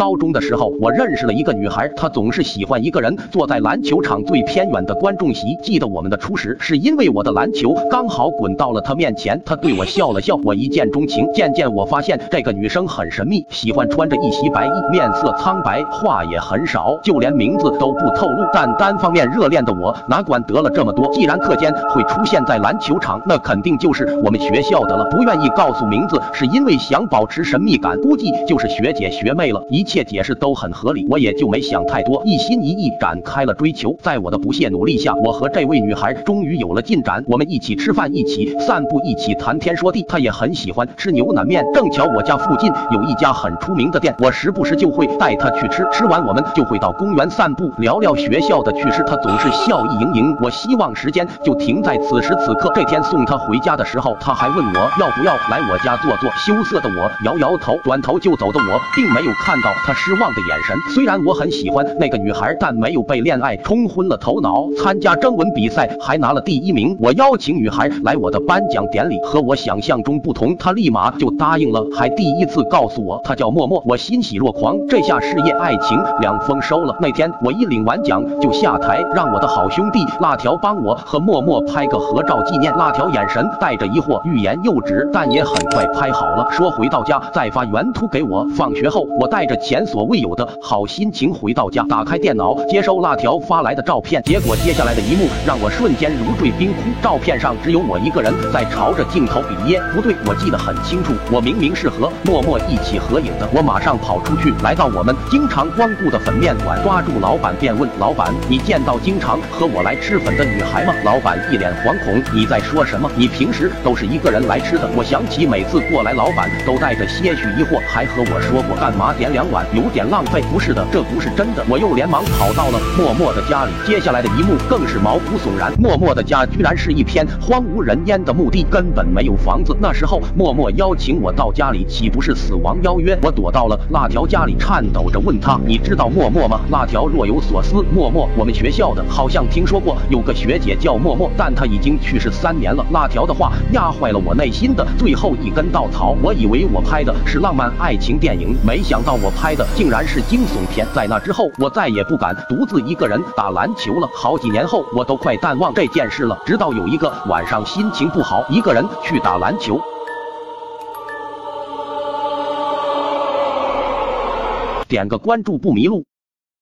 高中的时候，我认识了一个女孩，她总是喜欢一个人坐在篮球场最偏远的观众席。记得我们的初识，是因为我的篮球刚好滚到了她面前，她对我笑了笑，我一见钟情。渐渐我发现这个女生很神秘，喜欢穿着一袭白衣，面色苍白，话也很少，就连名字都不透露。但单方面热恋的我哪管得了这么多？既然课间会出现在篮球场，那肯定就是我们学校的了。不愿意告诉名字，是因为想保持神秘感，估计就是学姐学妹了。一一切解释都很合理，我也就没想太多，一心一意展开了追求。在我的不懈努力下，我和这位女孩终于有了进展。我们一起吃饭，一起散步，一起谈天说地。她也很喜欢吃牛腩面，正巧我家附近有一家很出名的店，我时不时就会带她去吃。吃完我们就会到公园散步，聊聊学校的趣事。她总是笑意盈盈。我希望时间就停在此时此刻。这天送她回家的时候，她还问我要不要来我家坐坐。羞涩的我摇摇头，转头就走的我，并没有看到他失望的眼神。虽然我很喜欢那个女孩，但没有被恋爱冲昏了头脑。参加征文比赛还拿了第一名。我邀请女孩来我的颁奖典礼，和我想象中不同，她立马就答应了，还第一次告诉我她叫默默。我欣喜若狂，这下事业爱情两丰收了。那天我一领完奖就下台，让我的好兄弟辣条帮我和默默拍个合照纪念。辣条眼神带着疑惑，欲言又止，但也很快拍好了，说回到家再发原图给我。放学后，我带着前所未有的好心情回到家，打开电脑接收辣条发来的照片，结果接下来的一幕让我瞬间如坠冰窟。照片上只有我一个人在朝着镜头比耶，不对，我记得很清楚，我明明是和默默一起合影的。我马上跑出去，来到我们经常光顾的粉面馆，抓住老板便问老板：“你见到经常和我来吃粉的女孩吗？”老板一脸惶恐：“你在说什么？你平时都是一个人来吃的？”我想起每次过来，老板都带着些许疑惑，还和我说过干嘛点两碗，有点浪费。不是的，这不是真的。我又连忙跑到了默默的家里，接下来的一幕更是毛骨悚然。默默的家居然是一片荒无人烟的墓地，根本没有房子。那时候默默邀请我到家里，岂不是死亡邀约？我躲到了辣条家里，颤抖着问他：“你知道默默吗？”辣条若有所思：“默默，我们学校的，好像听说过有个学姐叫默默，但她已经去世三年了。”辣条的话压坏了我内心的最后一根稻草。我以为我拍的是浪漫爱情电影，没想到我拍的竟然是惊悚片。在那之后，我再也不敢独自一个人打篮球了。好几年后，我都快淡忘这件事了。直到有一个晚上心情不好，一个人去打篮球。点个关注不迷路。